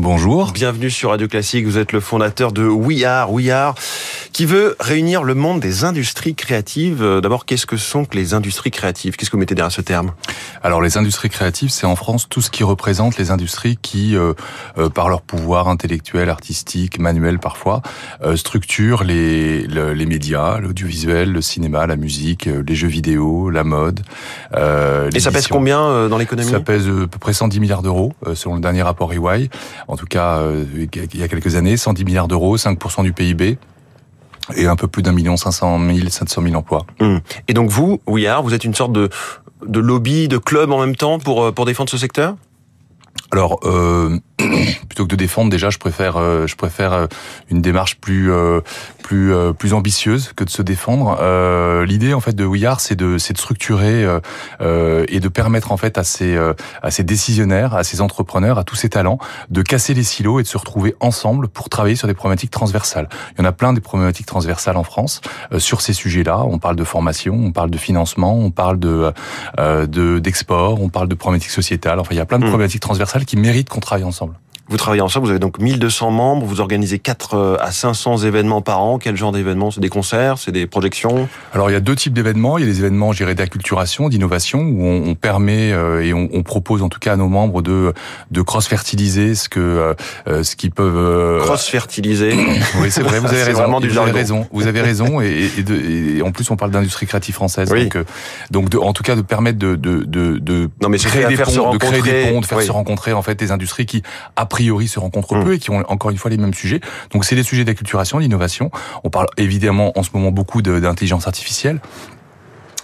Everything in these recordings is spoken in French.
Bonjour. Bienvenue sur Radio Classique. Vous êtes le fondateur de We Are. We Are qui veut réunir le monde des industries créatives. Euh, D'abord, qu'est-ce que sont que les industries créatives? Qu'est-ce que vous mettez derrière ce terme? Alors, les industries créatives, c'est en France tout ce qui représente les industries qui, euh, euh, par leur pouvoir intellectuel, artistique, manuel parfois, euh, structurent les, le, les médias, l'audiovisuel, le cinéma, la musique, les jeux vidéo, la mode. Et ça pèse combien dans l'économie? Ça pèse à peu près 110 milliards d'euros, selon le dernier rapport EY. En tout cas, euh, il y a quelques années, 110 milliards d'euros, 5% du PIB et un peu plus d'un million cinq cent mille, sept cent mille emplois. Hum. Et donc vous, We Are, vous êtes une sorte de, de lobby, de club en même temps pour, euh, pour défendre ce secteur? Alors, euh, plutôt que de défendre, déjà, je préfère, euh, je préfère euh, une démarche plus, euh, plus, euh, plus ambitieuse que de se défendre. Euh, L'idée, en fait, de We Are, c'est de, c'est de structurer euh, et de permettre, en fait, à ces, euh, à ces décisionnaires, à ces entrepreneurs, à tous ces talents, de casser les silos et de se retrouver ensemble pour travailler sur des problématiques transversales. Il y en a plein des problématiques transversales en France euh, sur ces sujets-là. On parle de formation, on parle de financement, on parle de, euh, de d'export, on parle de problématiques sociétales. Enfin, il y a plein de Mmh. problématiques transversales qui méritent qu'on travaille ensemble. Vous travaillez ensemble, vous avez donc 1200 membres, vous organisez 4 euh, à 500 événements par an. Quel genre d'événements? C'est des concerts, c'est des projections? Alors il y a deux types d'événements. Il y a des événements, je d'acculturation, d'innovation, où on, on permet euh, et on, on propose en tout cas à nos membres de de cross-fertiliser ce que euh, ce qu'ils peuvent. euh, Cross-fertilisés oui, c'est vrai. Vous avez raison. vraiment du vous avez raison. Vous avez raison. Et, et, de- et en plus, on parle d'industrie créative française. Oui. Donc, donc de, en tout cas, de permettre de de de, de Non, mais créer des faire ponts, de créer des ponts, de faire oui. se rencontrer en fait des industries qui a priori se rencontrent Hum. peu et qui ont encore une fois les mêmes sujets. Donc, c'est des sujets d'acculturation, d'innovation. On parle évidemment en ce moment beaucoup d'intelligence artificielle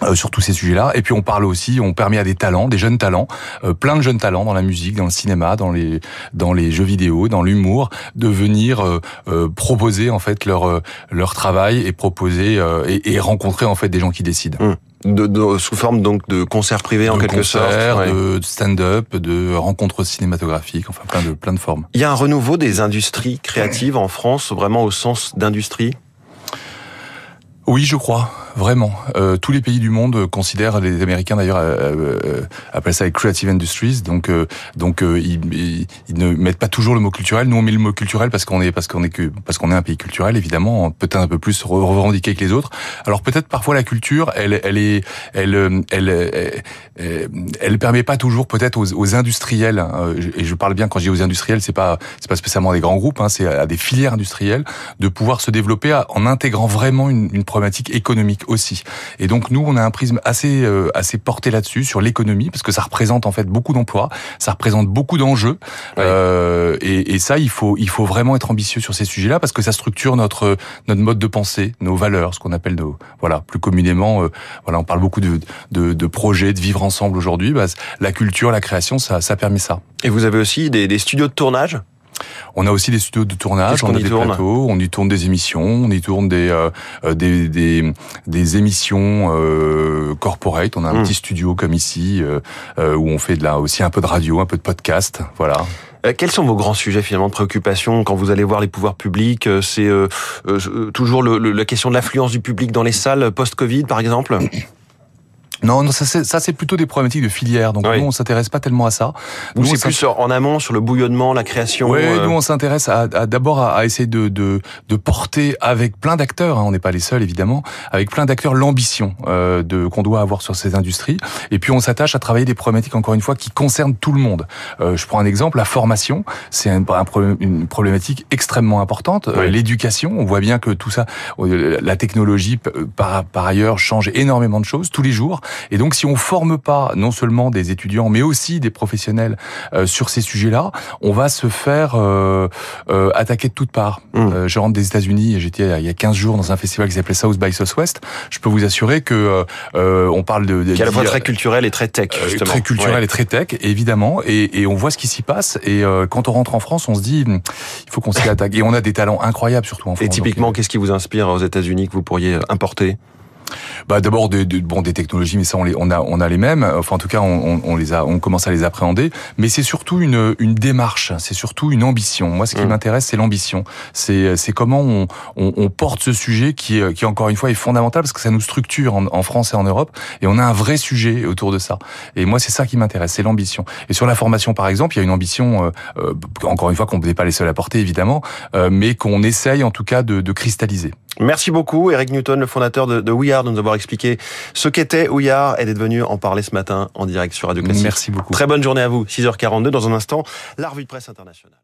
euh, sur tous ces sujets-là. Et puis on parle aussi, on permet à des talents, des jeunes talents, euh, plein de jeunes talents dans la musique, dans le cinéma, dans les dans les jeux vidéo, dans l'humour, de venir euh, euh, proposer en fait leur leur travail et proposer et, et rencontrer en fait des gens qui décident. De, de- sous forme donc de concerts privés en quelque sorte. ouais. de stand-up, de rencontres cinématographiques, enfin plein de plein de formes. Il y a un renouveau des industries créatives en France, vraiment au sens d'industrie? Oui, je crois, vraiment. Euh, tous les pays du monde considèrent, les Américains d'ailleurs euh, euh, appellent ça les creative industries, donc euh, donc euh, ils, ils- ils ne mettent pas toujours le mot culturel. Nous on met le mot culturel parce qu'on est parce qu'on est que parce qu'on est un pays culturel évidemment, peut-être un peu plus re- revendiqué que les autres. Alors peut-être parfois la culture, elle elle est elle euh, elle elle, elle, elle permet pas toujours peut-être aux, industriels euh, et je parle bien quand je dis aux industriels, c'est pas c'est pas spécialement des grands groupes, hein, c'est à des filières industrielles de pouvoir se développer en intégrant vraiment une, une problématique économique aussi. Et donc nous, on a un prisme assez euh, assez porté là-dessus sur l'économie parce que ça représente en fait beaucoup d'emplois, ça représente beaucoup d'enjeux Ouais. euh, et, et ça, il faut il faut vraiment être ambitieux sur ces sujets-là parce que ça structure notre notre mode de pensée, nos valeurs, ce qu'on appelle nos voilà plus communément euh, voilà on parle beaucoup de de, de projets, de vivre ensemble aujourd'hui. Bah, la culture, la création, ça ça permet ça. Et vous avez aussi des, des studios de tournage? On a aussi des studios de tournage, on a y des tourne plateaux, on y tourne des émissions, on y tourne des euh, euh, des, des des émissions euh, corporate. On a un Mm. petit studio comme ici euh, euh, où on fait de la aussi un peu de radio, un peu de podcast, voilà. Euh, quels sont vos grands sujets finalement de préoccupation quand vous allez voir les pouvoirs publics C'est toujours le- le- la question de l'affluence du public dans les salles post-Covid, par exemple? Non, non, ça c'est ça c'est plutôt des problématiques de filière. Donc Oui. nous on s'intéresse pas tellement à ça. Ou Nous, c'est plus en amont sur le bouillonnement, la création. Ouais, euh, nous on s'intéresse à, à- d'abord à, à essayer de, de, de porter avec plein d'acteurs, hein, on n'est pas les seuls évidemment, avec plein d'acteurs l'ambition euh, de qu'on doit avoir sur ces industries. Et puis on s'attache à travailler des problématiques encore une fois qui concernent tout le monde. Euh, je prends un exemple, la formation, c'est un, un problème- une problématique extrêmement importante. Euh, Oui. L'éducation, on voit bien que tout ça, euh, la technologie par, par ailleurs change énormément de choses tous les jours. Et donc si on forme pas non seulement des étudiants, mais aussi des professionnels euh, sur ces sujets-là, on va se faire euh, euh, attaquer de toutes parts. Mm. Euh, je rentre des États-Unis et j'étais il y a 15 jours dans un festival qui s'appelait South by Southwest. Je peux vous assurer que euh, euh, on parle de, de qui est à la fois très culturel et très tech, justement. très culturel Ouais. et très tech, évidemment, et, et on voit ce qui s'y passe. Et euh, quand on rentre en France, on se dit, hum, il faut qu'on s'y attaque. Et on a des talents incroyables, surtout en France. Et typiquement, qu'est-ce qui vous inspire aux États-Unis que vous pourriez importer? Bah d'abord des, bon des technologies, mais ça on les on a on a les mêmes. Enfin en tout cas on, on, les a on commence à les appréhender. Mais c'est surtout une une démarche, c'est surtout une ambition. Moi ce qui mmh. m'intéresse c'est l'ambition. C'est c'est comment on, on, on, porte ce sujet qui qui encore une fois est fondamental parce que ça nous structure en, en, France et en Europe et on a un vrai sujet autour de ça. Et moi c'est ça qui m'intéresse, c'est l'ambition. Et sur la formation par exemple, il y a une ambition euh, euh encore une fois qu'on n'est pas les seuls à porter évidemment, euh, mais qu'on essaye en tout cas de, de cristalliser. Merci beaucoup, Eric Newton, le fondateur de, de We Are, de nous avoir expliqué ce qu'était We Are et d'être venu en parler ce matin en direct sur Radio Classique. Merci beaucoup. Très bonne journée à vous. 6h42 dans un instant, la revue de presse internationale.